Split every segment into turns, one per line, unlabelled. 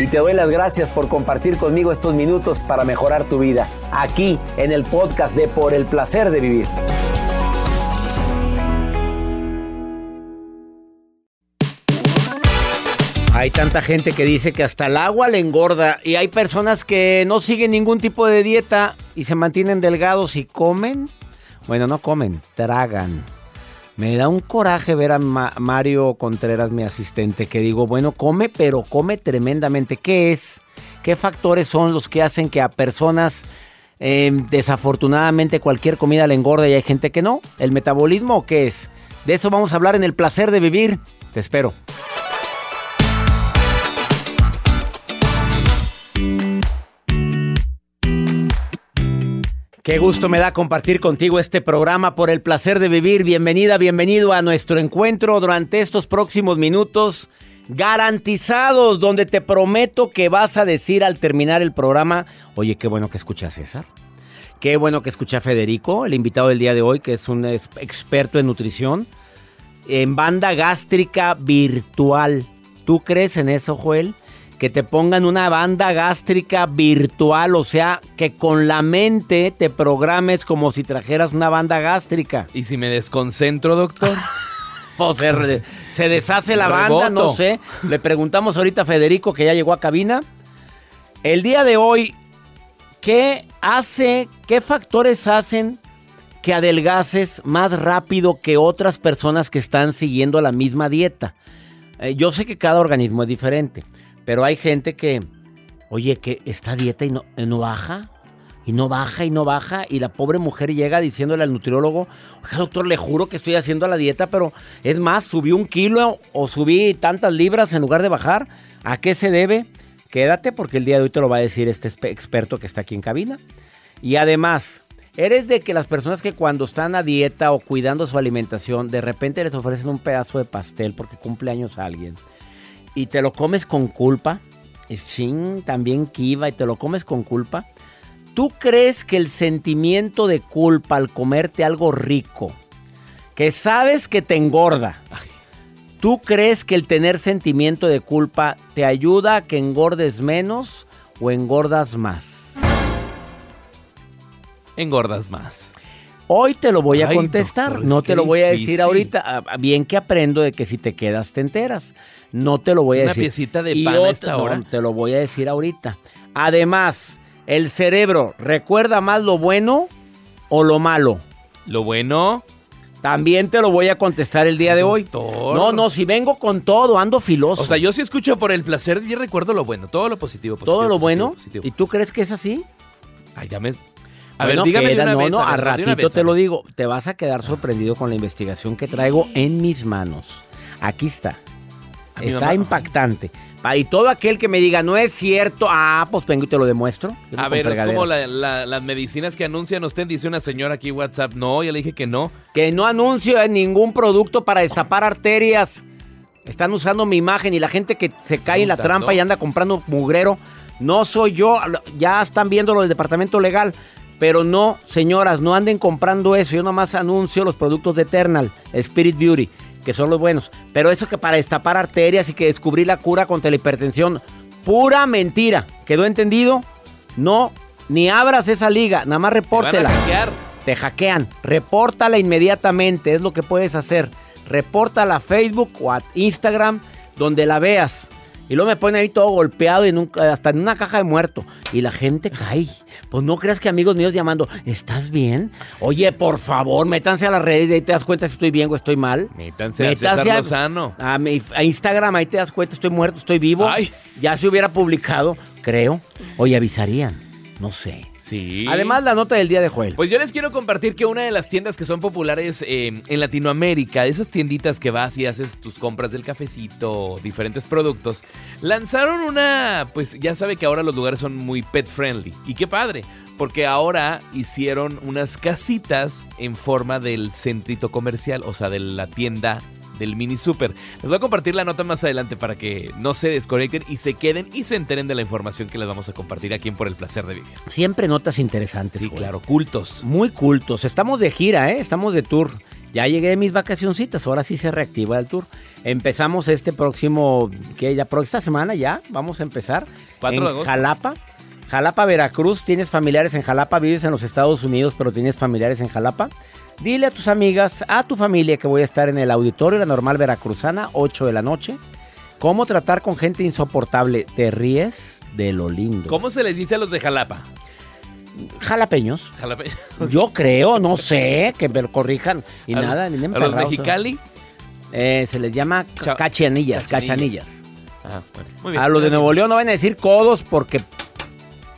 Y te doy las gracias por compartir conmigo estos minutos para mejorar tu vida, aquí en el podcast de Por el Placer de Vivir. Hay tanta gente que dice que hasta el agua le engorda y hay personas que no siguen ningún tipo de dieta y se mantienen delgados y comen. Bueno, no comen, tragan. Me da un coraje ver a Ma- Mario Contreras, mi asistente, que digo, bueno, come, pero come tremendamente. ¿Qué es? ¿Qué factores son los que hacen que a personas eh, desafortunadamente cualquier comida le engorda y hay gente que no? ¿El metabolismo qué es? De eso vamos a hablar en el placer de vivir. Te espero. Qué gusto me da compartir contigo este programa por el placer de vivir. Bienvenida, bienvenido a nuestro encuentro durante estos próximos minutos garantizados, donde te prometo que vas a decir al terminar el programa, oye, qué bueno que escuché a César. Qué bueno que escuché a Federico, el invitado del día de hoy, que es un experto en nutrición, en banda gástrica virtual. ¿Tú crees en eso, Joel? Que te pongan una banda gástrica virtual, o sea, que con la mente te programes como si trajeras una banda gástrica.
¿Y si me desconcentro, doctor?
Pues se, deshace la banda, no sé. Le preguntamos ahorita a Federico que ya llegó a cabina. El día de hoy, ¿qué hace, qué factores hacen que adelgaces más rápido que otras personas que están siguiendo la misma dieta? Eh, yo sé que cada organismo es diferente, pero hay gente que, oye, que esta dieta y no, baja, y no baja, y no baja, y la pobre mujer llega diciéndole al nutriólogo, oiga doctor, le juro que estoy haciendo la dieta, pero es más, subí un kilo o subí tantas libras en lugar de bajar. ¿A qué se debe? Quédate porque el día de hoy te lo va a decir este experto que está aquí en cabina. Y además, eres de que las personas que cuando están a dieta o cuidando su alimentación, de repente les ofrecen un pedazo de pastel porque cumple años alguien y te lo comes con culpa, es ching, también kiva y te lo comes con culpa. ¿Tú crees que el sentimiento de culpa al comerte algo rico, que sabes que te engorda, ¿tú crees que el tener sentimiento de culpa te ayuda a que engordes menos o engordas más?
Engordas más.
Hoy te lo voy a
Ay,
contestar,
doctor,
no te lo voy a decir
difícil.
ahorita. Ah, Bien que aprendo de que si te quedas te enteras. No te lo voy a
Una
decir.
piecita de pan a esta
no,
hora.
te lo voy a decir ahorita. Además, el cerebro recuerda más lo bueno o lo malo.
Lo bueno.
También te lo voy a contestar el día de hoy.
Doctor.
No, no, si vengo con todo, ando filoso.
O sea, yo sí escucho por el placer y recuerdo lo bueno, todo lo positivo. positivo
todo lo
positivo,
bueno.
positivo.
¿Y tú crees que es así?
Ay, ya me... A
Bueno,
ver, dígame de
queda-
una
no,
vez.
no, a
ver, una
ratito
vez,
te
a
lo digo. Te vas a quedar sorprendido con la investigación que traigo en mis manos. Aquí está.
A
Está
mamá.
impactante. Pa- Y todo aquel que me diga, no es cierto, ah, pues vengo y te lo demuestro.
A ver, es como la- la- las medicinas que anuncian usted, dice una señora aquí WhatsApp. No, ya le dije que no.
Que no anuncio ningún producto para destapar arterias. Están usando mi imagen y la gente que se cae en la trampa y anda comprando mugrero. No soy yo. Ya están viendo lo del departamento legal. Pero no, señoras, no anden comprando eso. Yo nomás anuncio los productos de Eternal, Spirit Beauty, que son los buenos. Pero eso que para destapar arterias y que descubrir la cura contra la hipertensión, pura mentira. ¿Quedó entendido? No, ni abras esa liga, nada más
Te
repórtela
a hackear.
te hackean. Repórtala inmediatamente, es lo que puedes hacer. Repórtala a Facebook o a Instagram, donde la veas. Y luego me ponen ahí todo golpeado y un- hasta en una caja de muerto. Y la gente cae. Pues no creas que amigos míos llamando, ¿estás bien? Oye, por favor, métanse a las redes y ahí te das cuenta si estoy bien o estoy mal.
Métanse a César
a-
Lozano.
A, mi- a Instagram, ahí te das cuenta, estoy muerto, estoy vivo.
Ay.
Ya se hubiera publicado, creo. Oye, avisarían. No sé.
Sí.
Además, la nota del día de Joel.
Pues yo les quiero compartir que una de las tiendas que son populares eh, en Latinoamérica, de esas tienditas que vas y haces tus compras del cafecito, diferentes productos, lanzaron una, pues ya sabe que ahora los lugares son muy pet friendly. Y qué padre, porque ahora hicieron unas casitas en forma del centrito comercial, o sea, de la tienda del mini super. Les voy a compartir la nota más adelante para que no se desconecten y se queden y se enteren de la información que les vamos a compartir aquí en Por el Placer de Vivir.
Siempre notas interesantes.
Sí,
Joel.
claro, cultos.
Muy cultos. Estamos de gira, ¿eh? Estamos de tour. Ya llegué de mis vacacioncitas, ahora sí se reactiva el tour. Empezamos este próximo, ¿qué? Ya, pro- esta semana ya, vamos a empezar.
4
en
de agosto.
Jalapa. Jalapa, Veracruz. Tienes familiares en Jalapa, vives en los Estados Unidos, pero tienes familiares en Jalapa. Dile a tus amigas, a tu familia que voy a estar en el auditorio La Normal Veracruzana, 8 de la noche. ¿Cómo tratar con gente insoportable? Te ríes de lo lindo.
¿Cómo se les dice a los de Jalapa?
Jalapeños.
Jalapa-
Yo creo, no sé, que me lo corrijan. Y
a
nada,
los,
bien
a los. Mexicali.
Eh, se les llama
Cha-
cachanillas,
cachanillas.
cachanillas.
Bueno, muy bien.
A los de Nuevo León no van a decir codos porque...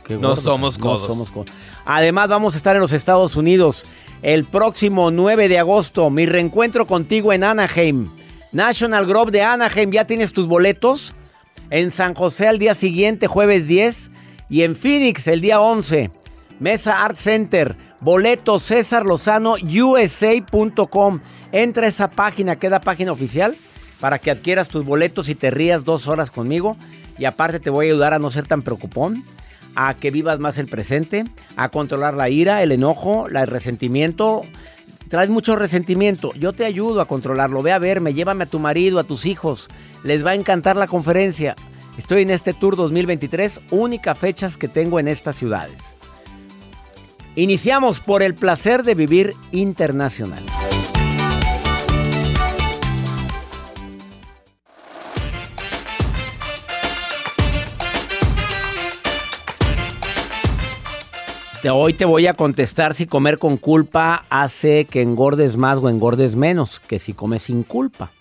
Qué
No somos
no
codos.
somos codos. Además vamos a estar en los Estados Unidos el próximo 9 de agosto. Mi reencuentro contigo en Anaheim. National Grove de Anaheim. ¿Ya tienes tus boletos? En San José al día siguiente, jueves 10. Y en Phoenix el día 11. Mesa Art Center. Boletos César Lozano USA.com. Entra a esa página, queda página oficial, para que adquieras tus boletos y te rías dos horas conmigo. Y aparte te voy a ayudar a no ser tan preocupón, a que vivas más el presente, a controlar la ira, el enojo, el resentimiento. Traes mucho resentimiento. Yo te ayudo a controlarlo. Ve a verme, llévame a tu marido, a tus hijos. Les va a encantar la conferencia. Estoy en este Tour 2023, única fechas que tengo en estas ciudades. Iniciamos por el placer de vivir internacional. Hoy te voy a contestar si comer con culpa hace que engordes más o engordes menos que si comes sin culpa.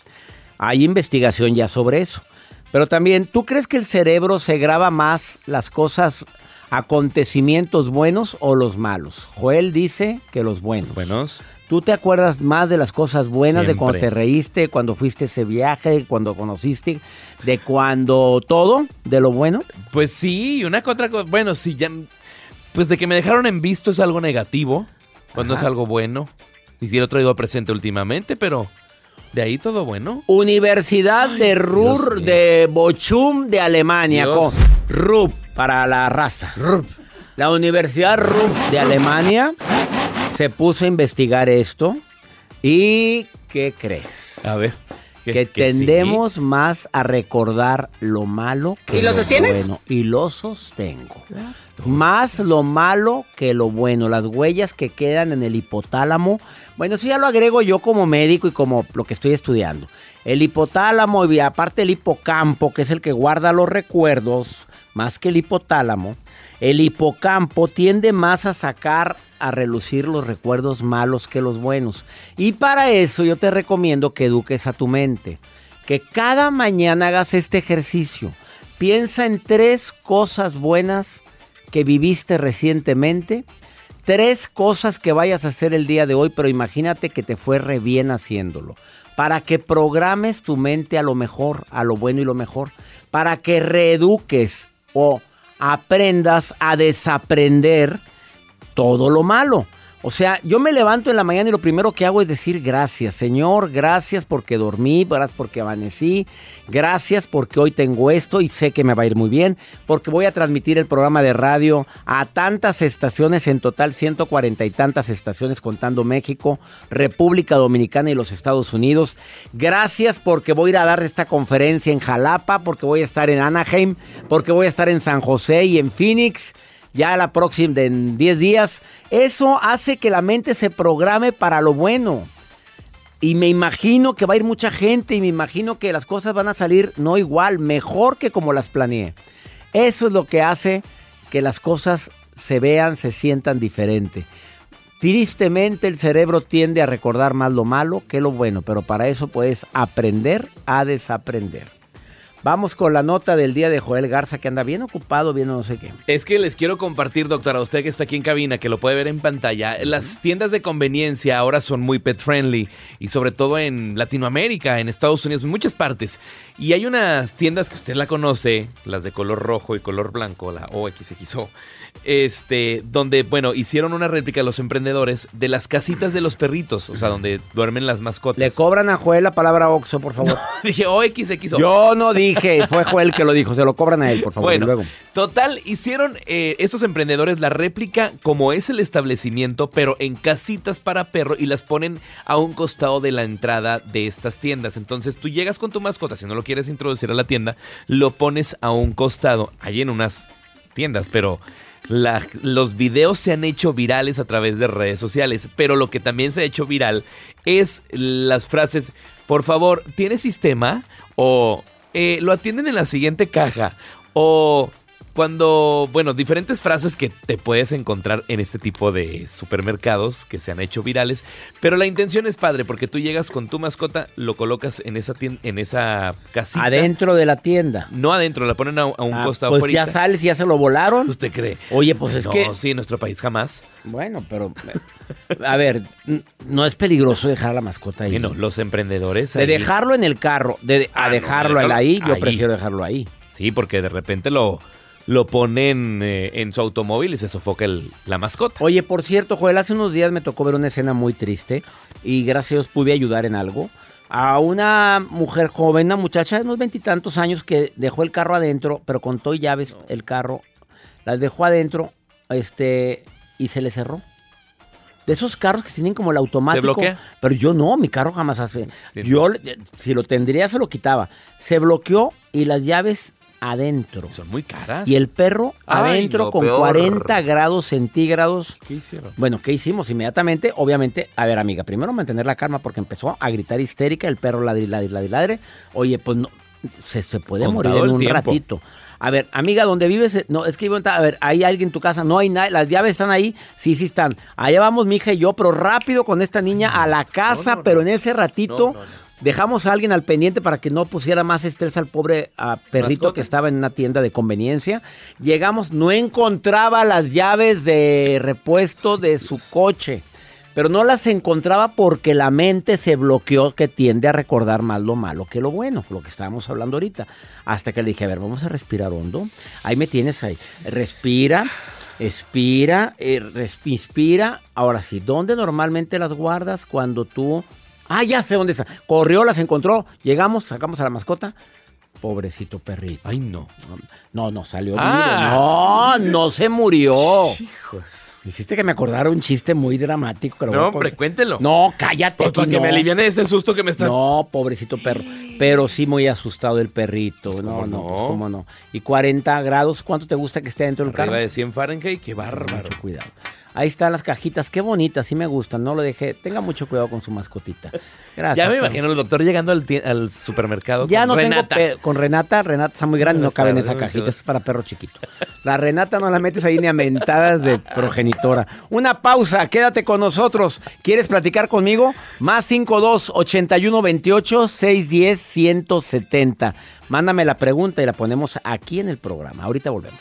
Hay investigación ya sobre eso. Pero también, ¿tú crees que el cerebro se graba más las cosas, acontecimientos buenos o los malos? Joel dice que los buenos.
Buenos.
¿Tú te acuerdas más de las cosas buenas, de cuando te reíste, cuando fuiste ese viaje, cuando conociste, de cuando todo, de lo bueno?
Pues sí, una que otra cosa. Bueno, sí, ya. Pues de que me dejaron en visto es algo negativo. Cuando
Ajá.
es algo bueno. Y si otro ha ido presente últimamente, pero. De ahí todo bueno.
Universidad de Ruhr de Bochum de Alemania.
Dios.
Con RUP para la raza. La Universidad RUP de Alemania se puso a investigar esto. ¿Y qué crees?
A ver.
Que, tendemos más a recordar lo malo que
¿Y lo sostienes?
bueno. Y lo sostengo. Más lo malo que lo bueno. Las huellas que quedan en el hipotálamo. Bueno, eso ya lo agrego yo como médico y como lo que estoy estudiando. El hipotálamo y aparte el hipocampo, que es el que guarda los recuerdos, más que el hipotálamo. El hipocampo tiende más a sacar a relucir los recuerdos malos que los buenos. Y para eso yo te recomiendo que eduques a tu mente. Que cada mañana hagas este ejercicio. Piensa en tres cosas buenas que viviste recientemente. Tres cosas que vayas a hacer el día de hoy, pero imagínate que te fue re bien haciéndolo. para que programes tu mente a lo mejor, a lo bueno y lo mejor, para que reeduques o aprendas a desaprender todo lo malo. O sea, yo me levanto en la mañana y lo primero que hago es decir gracias, Señor, gracias porque dormí, gracias porque amanecí, gracias porque hoy tengo esto y sé que me va a ir muy bien, porque voy a transmitir el programa de radio a tantas estaciones, en total 140 y tantas estaciones contando México, República Dominicana y los Estados Unidos. Gracias porque voy a ir a dar esta conferencia en Jalapa, porque voy a estar en Anaheim, porque voy a estar en San José y en Phoenix ya la próxima, en 10 días. Eso hace que la mente se programe para lo bueno. Y me imagino que va a ir mucha gente y me imagino que las cosas van a salir no igual, mejor que como las planeé. Eso es lo que hace que las cosas se vean, se sientan diferente. Tristemente el cerebro tiende a recordar más lo malo que lo bueno, pero para eso puedes aprender a desaprender. Vamos con la nota del día de Joel Garza, que anda bien ocupado viendo no sé qué.
Es que les quiero compartir, doctora, usted que está aquí en cabina, que lo puede ver en pantalla. Las tiendas de conveniencia ahora son muy pet friendly y sobre todo en Latinoamérica, en Estados Unidos, en muchas partes. Y hay unas tiendas que usted la conoce, las de color rojo y color blanco, la OXXO este, donde, bueno, hicieron una réplica de los emprendedores de las casitas de los perritos, o sea, donde duermen las mascotas.
Le cobran a Joel la palabra Oxo, por favor.
dije OXXO.
Yo no dije, fue Joel que lo dijo, se lo cobran a él, por favor.
Bueno, luego. total, hicieron eh, estos emprendedores la réplica como es el establecimiento, pero en casitas para perro y las ponen a un costado de la entrada de estas tiendas. Entonces tú llegas con tu mascota, si no lo quieres introducir a la tienda, lo pones a un costado, ahí en unas tiendas, pero los videos se han hecho virales a través de redes sociales, pero lo que también se ha hecho viral es las frases, por favor, ¿tiene sistema? O eh, lo atienden en la siguiente caja. O cuando, bueno, diferentes frases que te puedes encontrar en este tipo de supermercados que se han hecho virales, pero la intención es padre porque tú llegas con tu mascota, lo colocas en esa tienda, en esa casita.
Adentro de la tienda.
No adentro, la ponen a, un ah, costado.
Pues ya sales y ya se lo volaron.
¿Usted cree?
Oye, pues es que.
No, sí, en nuestro país jamás.
Bueno, pero. A ver, no es peligroso dejar a la mascota ahí.
Bueno, los emprendedores.
De dejarlo en el carro, de, a ah, dejarlo ahí, yo prefiero dejarlo ahí.
Sí, porque de repente lo lo ponen eh, en su automóvil y se sofoca la mascota.
Oye, por cierto, Joel, hace unos días me tocó ver una escena muy triste y gracias a Dios pude ayudar en algo. A una mujer joven, una muchacha de unos veintitantos años que dejó el carro adentro, pero con todo y llaves el carro, las dejó adentro este, y se le cerró. De esos carros que tienen como el automático. ¿Se bloquea? Pero yo no, mi carro jamás hace. yo, si lo tendría, se lo quitaba. Se bloqueó y las llaves adentro.
Son muy caras.
Y el perro adentro con 40 grados centígrados.
¿Qué hicieron?
Bueno, ¿qué hicimos? Inmediatamente, obviamente, a ver, amiga, primero mantener la calma porque empezó a gritar histérica, el perro ladri, ladri, ladri, ladre. Oye, pues no, se, puede morir en un ratito. A ver, amiga, ¿dónde vives? No, es que a ver, ¿hay alguien en tu casa? No hay nadie. ¿Las llaves están ahí? Sí, sí están. Allá vamos mi hija y yo, pero rápido con esta niña a la casa, pero en ese ratito Dejamos a alguien al pendiente para que no pusiera más estrés al pobre perrito que estaba en una tienda de conveniencia. Llegamos, no encontraba las llaves de repuesto de su coche. Pero no las encontraba porque la mente se bloqueó que tiende a recordar más lo malo que lo bueno, lo que estábamos hablando ahorita. Hasta que le dije, a ver, vamos a respirar hondo. Ahí me tienes ahí. Respira, expira, eh, inspira. Ahora sí, ¿dónde normalmente las guardas cuando tú Ah, ya sé dónde está. Corrió, las encontró. Llegamos, sacamos a la mascota. Pobrecito perrito.
Ay, no.
No, no, salió ah. No, no se murió. Hijos. Hiciste que me acordara un chiste muy dramático.
no, hombre, cuéntelo.
No, cállate.
Para que me aliviane ese susto que me está...
No, pobrecito perro. Pero sí muy asustado el perrito. Pues, no, no, pues, cómo no. Y 40 grados, ¿cuánto te gusta que esté dentro del carro?
de 100 Fahrenheit, qué bárbaro.
Mucho cuidado. Ahí están las cajitas, qué bonitas, sí me gustan, no lo dejé. Tenga mucho cuidado con su mascotita. Gracias.
Ya me imagino el doctor llegando al, supermercado
ya no Renata. Tengo con Renata, Renata está muy grande, no, cabe en esa cajita, es para perro chiquito. La Renata no la metes ahí ni a mentadas de progenitora. Una pausa, quédate con nosotros. ¿Quieres platicar conmigo? Más 52 81 28 610 170. Mándame la pregunta y la ponemos aquí en el programa. Ahorita volvemos.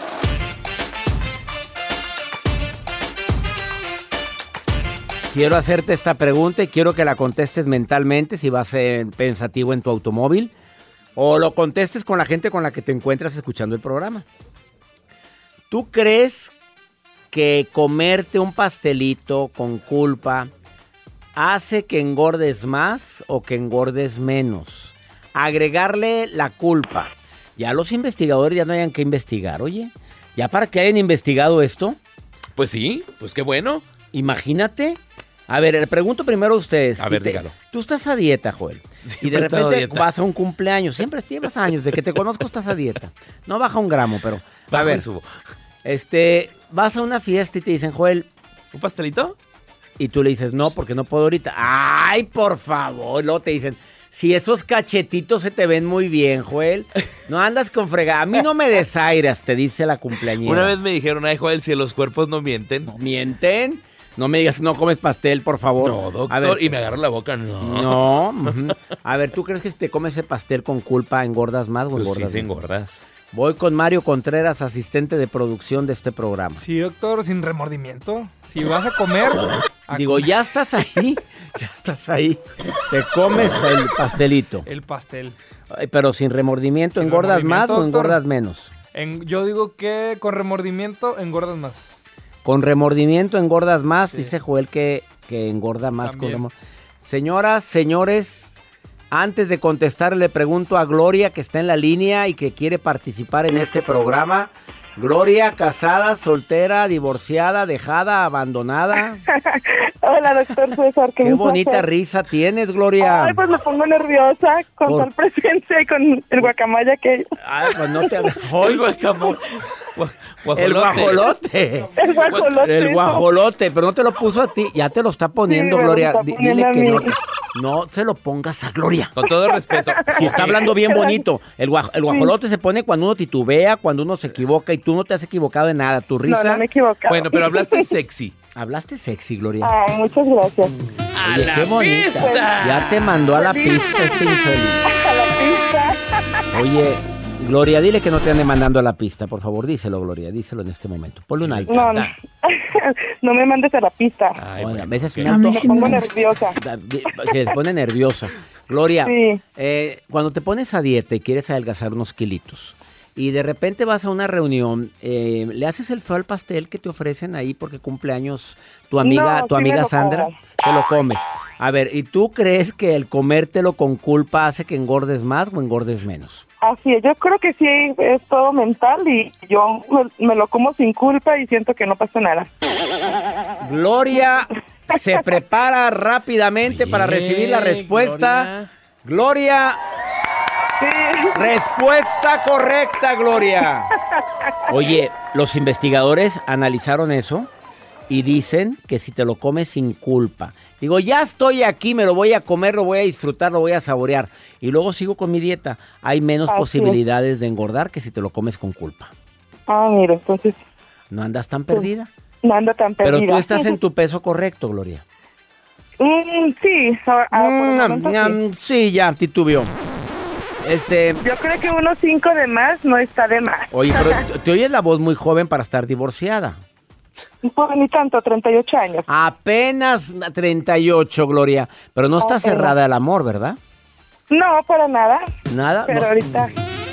Quiero hacerte esta pregunta y quiero que la contestes mentalmente si vas eh, pensativo en tu automóvil o lo contestes con la gente con la que te encuentras escuchando el programa. ¿Tú crees que comerte un pastelito con culpa hace que engordes más o que engordes menos? Agregarle la culpa. Ya los investigadores ya no hayan que investigar, oye. Ya para que hayan investigado esto,
Pues sí, pues qué bueno.
Imagínate. A ver, le pregunto primero a ustedes.
A
si
ver,
te-
dígalo.
Tú estás a dieta, Joel. y de
a
repente
dieta.
vas a un cumpleaños. Siempre llevas años. De que te conozco estás a dieta. No baja un gramo, pero. A
Bajo
ver,
y subo.
este. Vas a una fiesta y te dicen, Joel.
¿Un pastelito?
Y tú le dices, no, porque no puedo ahorita. Ay, por favor. Luego te dicen, si esos cachetitos se te ven muy bien, Joel. No andas con fregada. A mí no me desairas, te dice la cumpleañera.
Una vez me dijeron, ay, Joel, si los cuerpos no mienten.
¿No mienten? No me digas, no comes pastel, por favor.
No, doctor.
A ver,
y me agarro la boca, no.
No. A ver, ¿tú crees que si te comes ese pastel con culpa engordas más o
Pues sí,
engordas
engordas.
Voy con Mario Contreras, asistente de producción de este programa.
Sí, doctor, sin remordimiento. Si vas a comer, a
Digo,
comer
ya estás ahí, ya estás ahí. Te comes el pastelito.
el pastel.
Ay, Pero sin remordimiento,
Sin
¿engordas más o engordas menos?
En- yo digo que con remordimiento engordas más.
Con remordimiento engordas más, dice Joel que, que engorda más con
También.
remor- Señoras, señores, antes de contestar le pregunto a Gloria que está en la línea y que quiere participar en este programa. Gloria, casada, soltera, divorciada, dejada, abandonada.
Hola, doctor César.
Qué
me
bonita risa tienes, Gloria.
Ay, pues me pongo nerviosa con
Por-
tal presencia y con el guacamaya que...
Ay, pues no te
El
Hoy,
guacamole. Gua-
el guajolote.
El guajolote.
El guajolote, pero no te lo puso a ti, ya te lo está poniendo, Gloria.
está
Di-
poniendo
Dile que no, no se lo pongas a Gloria.
Con todo respeto.
Si está hablando bien bonito. El, guaj- el guajolote se pone cuando uno titubea, cuando uno se equivoca y tú no te has equivocado de nada. Tu
No,
risa.
no me he equivocado.
Bueno, pero hablaste sexy.
Hablaste sexy, Gloria.
Ay, muchas gracias.
¡A
Oye,
la
qué bonita.
pista!
Ya te mandó a la
Feliz.
pista este infeliz.
A la pista.
Oye, Gloria, dile que no te ande mandando a la pista, por favor. Díselo, Gloria. Díselo en este momento. Ponle un alto.
No, no. no me mandes a la pista.
Ay, bueno,
a veces
me pongo nerviosa.
Que se pone nerviosa. Gloria,
Sí.
eh, cuando te pones a dieta y quieres adelgazar unos kilitos y de repente vas a una reunión, eh, ¿le haces el feo al pastel que te ofrecen ahí porque cumpleaños tu amiga,
No,
tu
sí
amiga Sandra?
como.
Te lo comes. A ver, ¿y tú crees que el comértelo con culpa hace que engordes más o engordes menos?
Así es, yo creo que sí es todo mental y yo me, me lo como sin culpa y siento que no pasa nada.
Gloria se prepara rápidamente para recibir la respuesta. Gloria
Sí.
Respuesta correcta, Gloria. Oye, los investigadores analizaron eso y dicen que si te lo comes sin culpa. Digo, ya estoy aquí, me lo voy a comer, lo voy a disfrutar, lo voy a saborear. Y luego sigo con mi dieta. Hay menos
Así es.
posibilidades de engordar que si te lo comes con culpa.
Ah, mira, entonces
No andas tan perdida.
no ando tan perdida.
Pero tú estás en tu peso correcto, Gloria.
Mm, sí, ahora- ahora por el
Mm,
sí.
mm, sí, ya. Este,
Yo creo que unos cinco de más no está de más.
oye, pero te oyes la voz muy joven para estar divorciada.
Pues ni tanto, 38 años.
Apenas 38, Gloria. Pero no está cerrada al amor, ¿verdad?
No, para nada.
Nada.
Pero
no.
ahorita,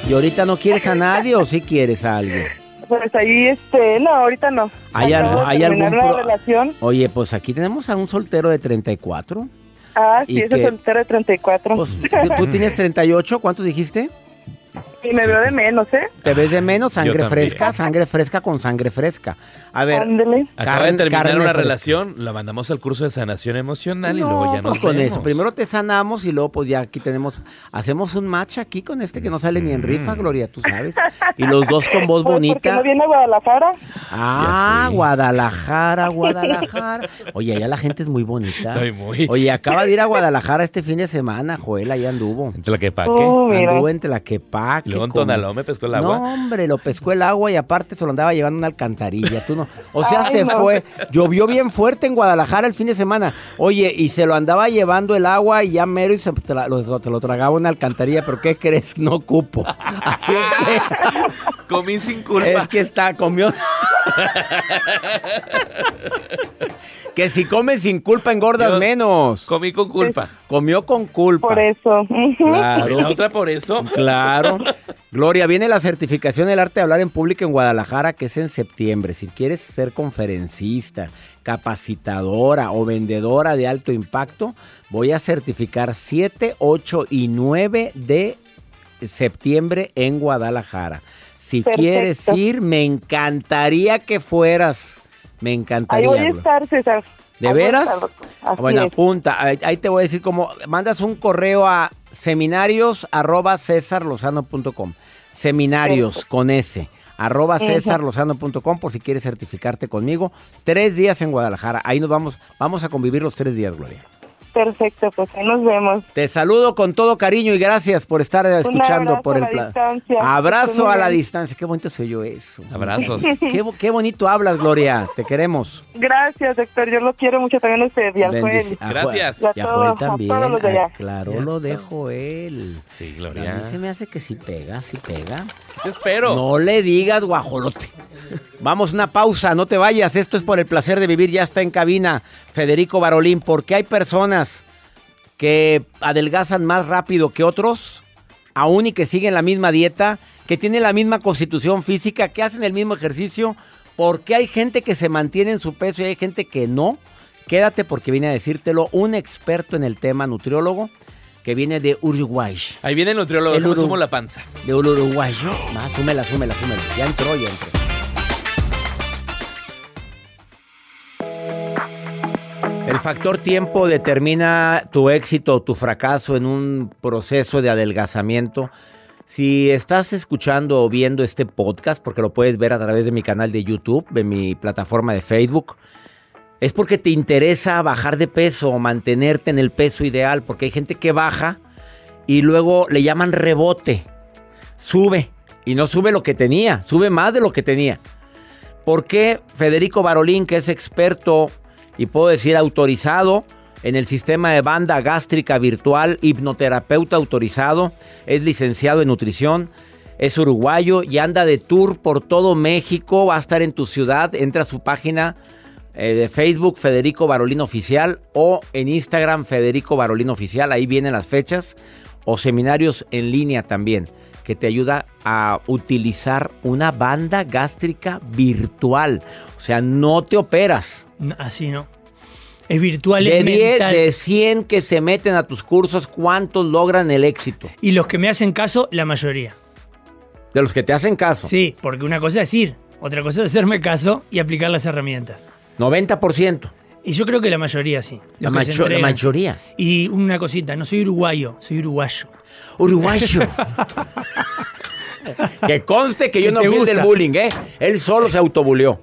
¿Y ahorita no quieres a nadie o sí quieres a alguien?
Pues ahí, este, no, ahorita no.
¿Hay algo- hay algún pro-
relación.
Oye, pues aquí tenemos a un soltero de 34.
Ah,
¿Y
sí, ese
qué?
soltero de 34.
Pues, ¿tú, tú tienes 38, ¿cuántos dijiste?
Y me veo de menos, ¿eh?
Te ves de menos, sangre fresca, sangre fresca con sangre fresca. A ver,
Ándele.
Acaba
Carne-
de terminar
carne
una
fresca.
relación, la mandamos al curso de sanación emocional y luego
no,
ya
pues
nos
con
vemos.
eso. Primero te sanamos y luego pues ya aquí tenemos, hacemos un match aquí con este que no sale ni en rifa, Gloria, tú sabes. Y los dos con voz
Pues, ¿Por qué
bonita.
no viene a Guadalajara?
Ah,
Ya.
Guadalajara, Guadalajara. Oye, allá la gente es muy bonita.
Estoy muy-
Oye, acaba de ir a Guadalajara este fin de semana, Joel, ahí anduvo.
Entre la que pa' qué.
Oh, mira.
Anduvo en Tlaquepaque.
Luego en Tonaló me pescó el agua.
No, hombre, lo pescó el agua y aparte se lo andaba llevando una alcantarilla. Tú no. O sea,
Ay,
se
no.
fue. Llovió bien fuerte en Guadalajara el fin de semana. Oye, y se lo andaba llevando el agua y ya mero y se tra- lo, te lo tragaba una alcantarilla. ¿Pero qué crees? No cupo. Así es que.
Comí sin culpa.
Es que está, comió. que si comes sin culpa engordas
Yo-
menos.
Comí con culpa.
Comió con culpa.
Por eso. Ujú.
Y la
Claro.
otra por eso.
Claro. Gloria, viene la certificación del arte de hablar en público en Guadalajara, que es en septiembre. Si quieres ser conferencista, capacitadora o vendedora de alto impacto, voy a certificar 7, 8 y 9 de septiembre en Guadalajara. Si
Perfecto.
quieres ir, me encantaría que fueras. Me
Ahí
encantaría.
voy a estar, César.
¿De
Ahí
veras?
estar,
bueno,
es.
apunta. Ahí, ahí te voy a decir cómo. Mandas un correo a seminarios arroba cesarlozano.com. Seminarios con S. Arroba cesarlozano.com por si quieres certificarte conmigo. Tres días en Guadalajara. Ahí nos vamos. Vamos a convivir los tres días, Gloria.
Perfecto, pues ahí nos vemos.
Te saludo con todo cariño y gracias por estar escuchando
abrazo
por
a
el
la
plan.
distancia.
Abrazo a la distancia. Qué bonito se oyó eso.
Abrazos.
Qué, bo- qué bonito hablas, Gloria. Te queremos.
Gracias, doctor. Yo lo quiero mucho también a usted y Joel.
a
Gracias.
Y
Y
a
a
todos,
Joel
a
también.
todos los de allá.
Aclaró lo de Joel.
Sí,
A
Gloria.
mí se me hace que sí pega, sí pega.
Te espero.
No le digas guajolote. Vamos, una pausa, no te vayas. Esto es por el placer de vivir. Ya está en cabina Federico Barolín. Porque hay personas que adelgazan más rápido que otros, aún y que siguen la misma dieta, que tienen la misma constitución física, que hacen el mismo ejercicio. Porque hay gente que se mantiene en su peso y hay gente que no. Quédate porque viene a decírtelo un experto en el tema nutriólogo que viene de Uruguay.
Ahí viene el nutriólogo.
El
¿Cómo
Uru-
sumo la panza?
De. Ah, súmela, súmela, súmela. Ya entró, ya entró. El factor tiempo determina tu éxito o tu fracaso en un proceso de adelgazamiento. Si estás escuchando o viendo este podcast, porque lo puedes ver a través de mi canal de YouTube, de mi plataforma de Facebook, es porque te interesa bajar de peso o mantenerte en el peso ideal, porque hay gente que baja y luego le llaman rebote. Sube y no sube lo que tenía, sube más de lo que tenía. ¿Por qué Federico Barolín, que es experto y puedo decir autorizado en el sistema de banda gástrica virtual, hipnoterapeuta autorizado, es licenciado en nutrición, es uruguayo y anda de tour por todo México, va a estar en tu ciudad, entra a su página eh, de Facebook Federico Barolín Oficial o en Instagram Federico Barolín Oficial, ahí vienen las fechas o seminarios en línea también que te ayuda a utilizar una banda gástrica virtual. O sea, no te operas.
Así no. Es virtual,
De
es
10,
mental.
de 100 que se meten a tus cursos, ¿cuántos logran el éxito?
Y los que me hacen caso, la mayoría.
De los que te hacen caso.
Sí, porque una cosa es ir, otra cosa es hacerme caso y aplicar las herramientas.
90%.
Y yo creo que la mayoría sí.
La, macho- la mayoría.
Y una cosita, no soy uruguayo, soy uruguayo.
Uruguayo. que conste que yo no fui el del bullying, ¿eh? Él solo se autobuleó.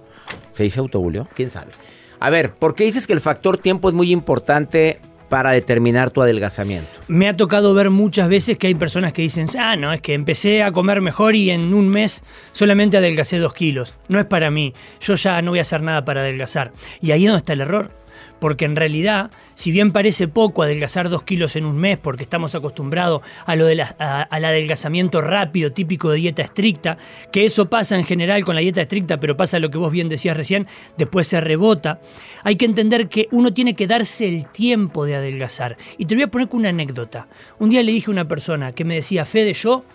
¿Se dice autobuleó? ¿Quién sabe? A ver, ¿por qué dices que el factor tiempo es muy importante para determinar tu adelgazamiento?
Me ha tocado ver muchas veces que hay personas que dicen, ah, no, es que empecé a comer mejor y en un mes solamente adelgacé dos kilos. No es para mí, yo ya no voy a hacer nada para adelgazar. Y ahí es donde está el error. Porque en realidad, si bien parece poco adelgazar dos kilos en un mes, porque estamos acostumbrados a lo a- al adelgazamiento rápido, típico de dieta estricta, que eso pasa en general con la dieta estricta, pero pasa lo que vos bien decías recién, después se rebota. Hay que entender que uno tiene que darse el tiempo de adelgazar. Y te voy a poner con una anécdota. Un día le dije a una persona que me decía, Fede, yo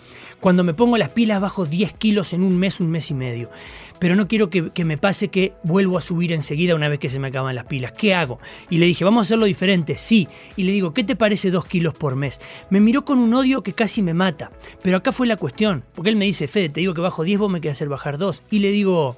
Cuando me pongo las pilas bajo 10 kilos en un mes, un mes y medio. Pero no quiero que, que me pase que vuelvo a subir enseguida una vez que se me acaban las pilas. ¿Qué hago? Y le dije, vamos a hacerlo diferente. Sí. Y le digo, ¿qué te parece 2 kilos por mes? Me miró con un odio que casi me mata. Pero acá fue la cuestión. Porque él me dice, Fede, te digo que bajo 10, vos me querés hacer bajar 2. Y le digo,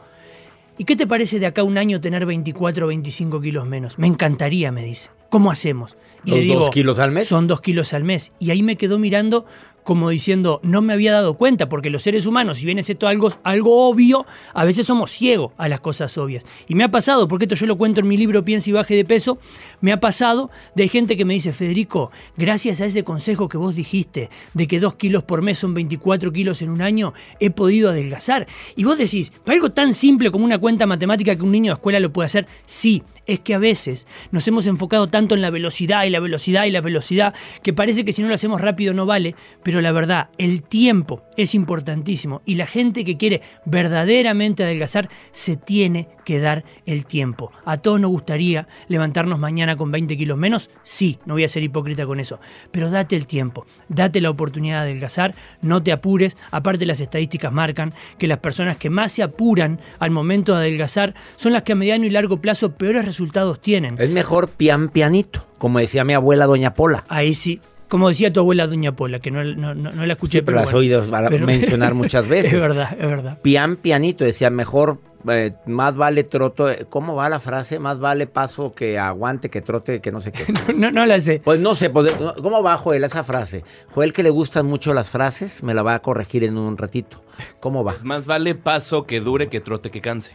¿y qué te parece de acá un año tener 24 o 25 kilos menos? Me encantaría, me dice. ¿Cómo hacemos? Y
¿Los
le digo,
dos kilos al mes?
Son dos kilos al mes. Y ahí me quedó mirando como diciendo, no me había dado cuenta, porque los seres humanos, si bien es esto algo, algo obvio, a veces somos ciegos a las cosas obvias. Y me ha pasado, porque esto yo lo cuento en mi libro Piensa y baje de peso, me ha pasado de gente que me dice, Federico, gracias a ese consejo que vos dijiste, de que dos kilos por mes son 24 kilos en un año, he podido adelgazar. Y vos decís, para algo tan simple como una cuenta matemática que un niño de escuela lo puede hacer, sí, es que a veces nos hemos enfocado tanto en la velocidad y la velocidad y la velocidad que parece que si no lo hacemos rápido no vale, pero la verdad, el tiempo es importantísimo y la gente que quiere verdaderamente adelgazar se tiene que dar el tiempo. A todos nos gustaría levantarnos mañana con 20 kilos menos, sí, no voy a ser hipócrita con eso, pero date el tiempo, date la oportunidad de adelgazar, no te apures, aparte las estadísticas marcan que las personas que más se apuran al momento de adelgazar son las que a mediano y largo plazo peores resultados tienen.
Es mejor pian pianito, como decía mi abuela Doña Pola.
Ahí sí. Como decía tu abuela Doña Pola, que no, no, no, no la escuché,
Sí, pero las he
bueno.
oído
Pero-
mencionar muchas veces.
Es verdad, es verdad.
Pian pianito, decía mejor, eh, más vale troto. ¿Cómo va la frase? Más vale paso que aguante, que trote, que no sé qué.
No, no la sé.
Pues no sé, pues, ¿cómo va Joel esa frase? Joel que le gustan mucho las frases, me la va a corregir en un ratito. ¿Cómo va?
Pues más vale paso que dure que trote que canse.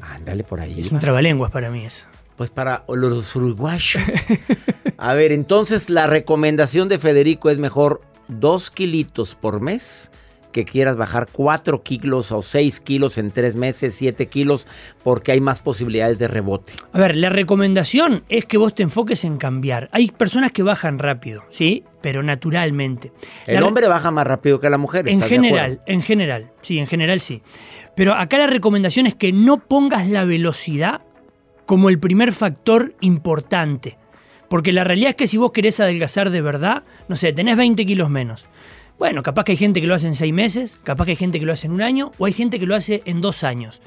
Ándale por ahí.
Es un trabalenguas para mí eso.
Pues para los uruguayos. A ver, entonces la recomendación de Federico es mejor dos kilitos por mes que quieras bajar cuatro kilos o seis kilos en tres meses, siete kilos, porque hay más posibilidades de rebote.
A ver, la recomendación es que vos te enfoques en cambiar. Hay personas que bajan rápido, ¿sí? Pero naturalmente.
El
La-
hombre baja más rápido que la mujer.
En
¿estás de
general, en general, sí, en general sí. Pero acá la recomendación es que no pongas la velocidad como el primer factor importante. Porque la realidad es que si vos querés adelgazar de verdad, no sé, tenés 20 kilos menos. Bueno, capaz que hay gente que lo hace en 6 meses, capaz que hay gente que lo hace en un año, o hay gente que lo hace en dos años.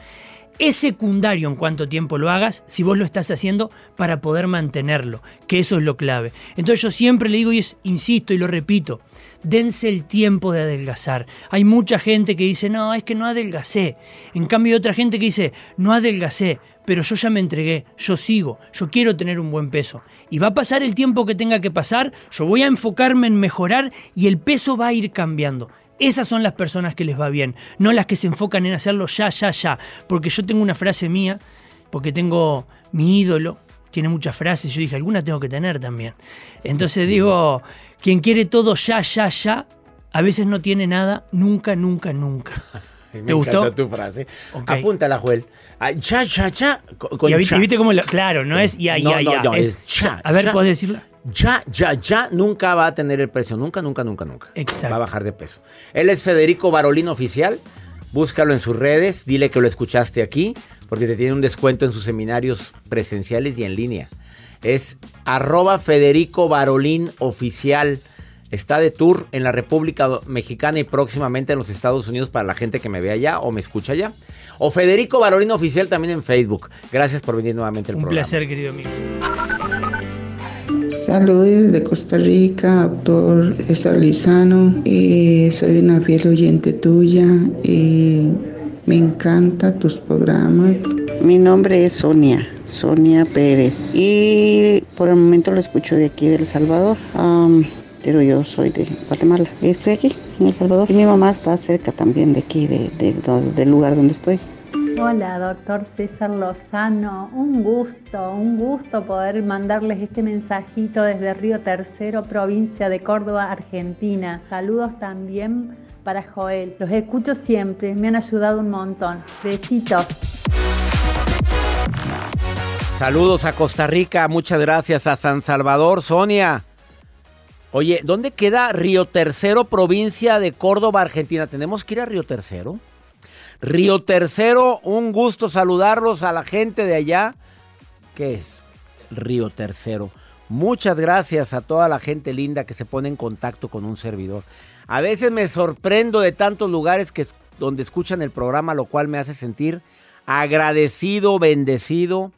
Es secundario en cuánto tiempo lo hagas si vos lo estás haciendo para poder mantenerlo, que eso es lo clave. Entonces yo siempre le digo y insisto y lo repito, dense el tiempo de adelgazar. Hay mucha gente que dice, no, es que no adelgacé. En cambio hay otra gente que dice, no adelgacé, pero yo ya me entregué, yo sigo, yo quiero tener un buen peso. Y va a pasar el tiempo que tenga que pasar, yo voy a enfocarme en mejorar y el peso va a ir cambiando. Esas son las personas que les va bien, no las que se enfocan en hacerlo ya, ya, ya. Porque yo tengo una frase mía, porque tengo mi ídolo, tiene muchas frases, yo dije, alguna tengo que tener también. Entonces digo, quien quiere todo ya, ya, ya, a veces no tiene nada, nunca, nunca, nunca.
Me
¿Te gustó?
tu frase.
Ok.
Apúntala, Joel. Ah, Cha, cha, cha. con-
y, viste- viste cómo, lo- claro, no es ya,
No,
ya,
no,
ya.
no,
es,
es cha,
A ver. ¿puedes decirla?
Ya, ya, ya nunca va a tener el precio. Nunca, nunca, nunca, nunca.
Exacto.
Va a bajar de peso. Él es Federico Barolín Oficial. Búscalo en sus redes. Dile que lo escuchaste aquí. Porque te tiene un descuento en sus seminarios presenciales y en línea. Es arroba Federico Barolín Oficial. Está de tour en la República Mexicana y próximamente en los Estados Unidos para la gente que me ve allá o me escucha allá. O Federico Barolín Oficial también en Facebook. Gracias por venir nuevamente al
Un
programa.
placer, querido amigo.
Saludos de Costa Rica, doctor César Lizano. Eh, soy una fiel oyente tuya. Eh, me encantan tus programas.
Mi nombre es Sonia, Sonia Pérez. Y por el momento lo escucho de aquí de El Salvador. Am, pero yo soy de Guatemala. Estoy aquí, en El Salvador. Y mi mamá está cerca también de aquí, de, de- del lugar donde estoy.
Hola, doctor César Lozano. Un gusto, un gusto poder mandarles este mensajito desde Río Tercero, provincia de Córdoba, Argentina. Saludos también para Joel. Los escucho siempre, me han ayudado un montón. Besitos.
Saludos a Costa Rica, muchas gracias a San Salvador, Sonia. Oye, ¿dónde queda Río Tercero, provincia de Córdoba, Argentina? ¿Tenemos que ir a Río Tercero? Río Tercero, un gusto saludarlos a la gente de allá. ¿Qué es? Río Tercero. Muchas gracias a toda la gente linda que se pone en contacto con un servidor. A veces me sorprendo de tantos lugares que, donde escuchan el programa, lo cual me hace sentir agradecido, bendecido.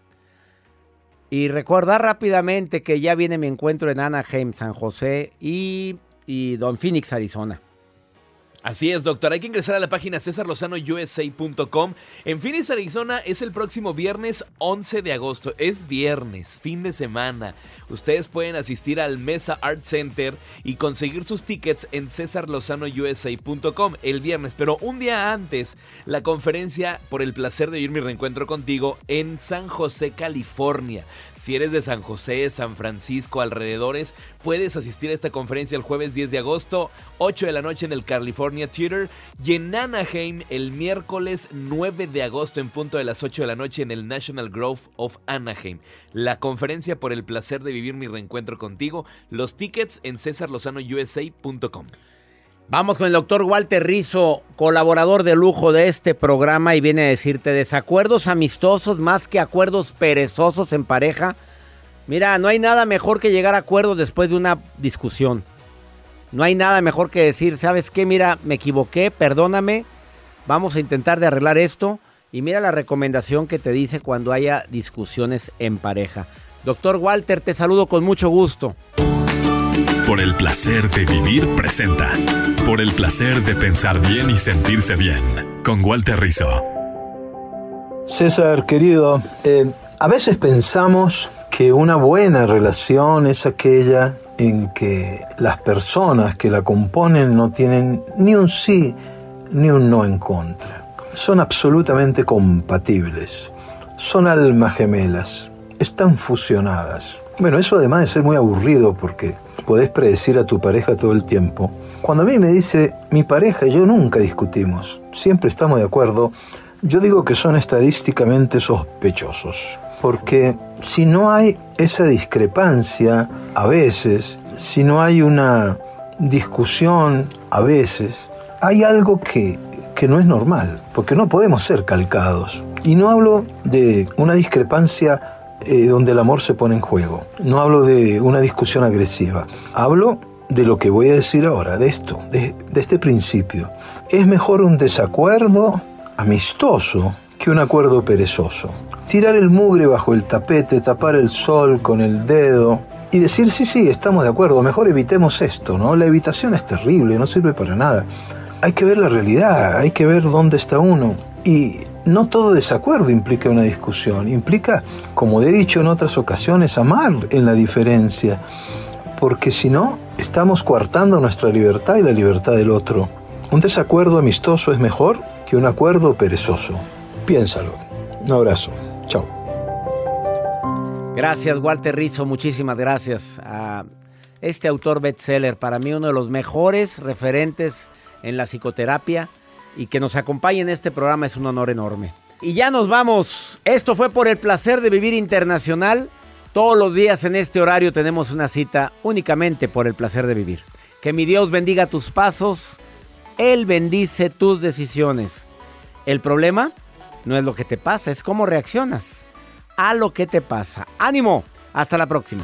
Y recordar rápidamente que ya viene mi encuentro en Anaheim, San José y, y Don Phoenix, Arizona.
Así es, doctor. Hay que ingresar a la página cesarlozanousa.com. En Phoenix, Arizona es el próximo viernes 11 de agosto. Es viernes, fin de semana. Ustedes pueden asistir al Mesa Art Center y conseguir sus tickets en cesarlozanousa.com el viernes. Pero un día antes, la conferencia por el placer de vivir mi reencuentro contigo en San José, California. Si eres de San José, San Francisco, alrededores, puedes asistir a esta conferencia el jueves 10 de agosto, 8 de la noche en el California Y en Anaheim el miércoles 9 de agosto en punto de las 8 de la noche en el National Grove of Anaheim. La conferencia por el placer de vivir mi reencuentro contigo. Los tickets en cesarlozanousa.com.
Vamos con el doctor Walter Rizo, colaborador de lujo de este programa y viene a decirte desacuerdos amistosos más que acuerdos perezosos en pareja. Mira, no hay nada mejor que llegar a acuerdos después de una discusión. No hay nada mejor que decir, ¿sabes qué? Mira, me equivoqué, perdóname, vamos a intentar de arreglar esto. Y mira la recomendación que te dice cuando haya discusiones en pareja. Doctor Walter, te saludo con mucho gusto.
Por el placer de vivir presenta. Por el placer de pensar bien y sentirse bien. Con Walter Rizzo.
César, querido, eh, a veces pensamos que una buena relación es aquella en que las personas que la componen no tienen ni un sí ni un no en contra. Son absolutamente compatibles. Son almas gemelas. Están fusionadas. Bueno, eso además de ser muy aburrido porque podés predecir a tu pareja todo el tiempo. Cuando a mí me dice mi pareja y yo nunca discutimos, siempre estamos de acuerdo, yo digo que son estadísticamente sospechosos. Porque si no hay esa discrepancia a veces, si no hay una discusión a veces, hay algo que, que no es normal, porque no podemos ser calcados. Y no hablo de una discrepancia eh, donde el amor se pone en juego. No hablo de una discusión agresiva. Hablo de lo que voy a decir ahora, de esto, de, de este principio. Es mejor un desacuerdo amistoso que un acuerdo perezoso. Tirar el mugre bajo el tapete, tapar el sol con el dedo y decir, sí, sí, estamos de acuerdo, mejor evitemos esto, ¿no? La evitación es terrible, no sirve para nada. Hay que ver la realidad, hay que ver dónde está uno. Y no todo desacuerdo implica una discusión, implica, como he dicho en otras ocasiones, amar en la diferencia, porque si no, estamos coartando nuestra libertad y la libertad del otro. Un desacuerdo amistoso es mejor que un acuerdo perezoso. Piénsalo. Un abrazo. Chao.
Gracias, Walter Rizzo. Muchísimas gracias a este autor bestseller. Para mí, uno de los mejores referentes en la psicoterapia y que nos acompañe en este programa es un honor enorme. Y ya nos vamos. Esto fue por el placer de vivir internacional. Todos los días en este horario tenemos una cita únicamente por el placer de vivir. Que mi Dios bendiga tus pasos. Él bendice tus decisiones. El problema no es lo que te pasa, es cómo reaccionas a lo que te pasa. Ánimo. Hasta la próxima.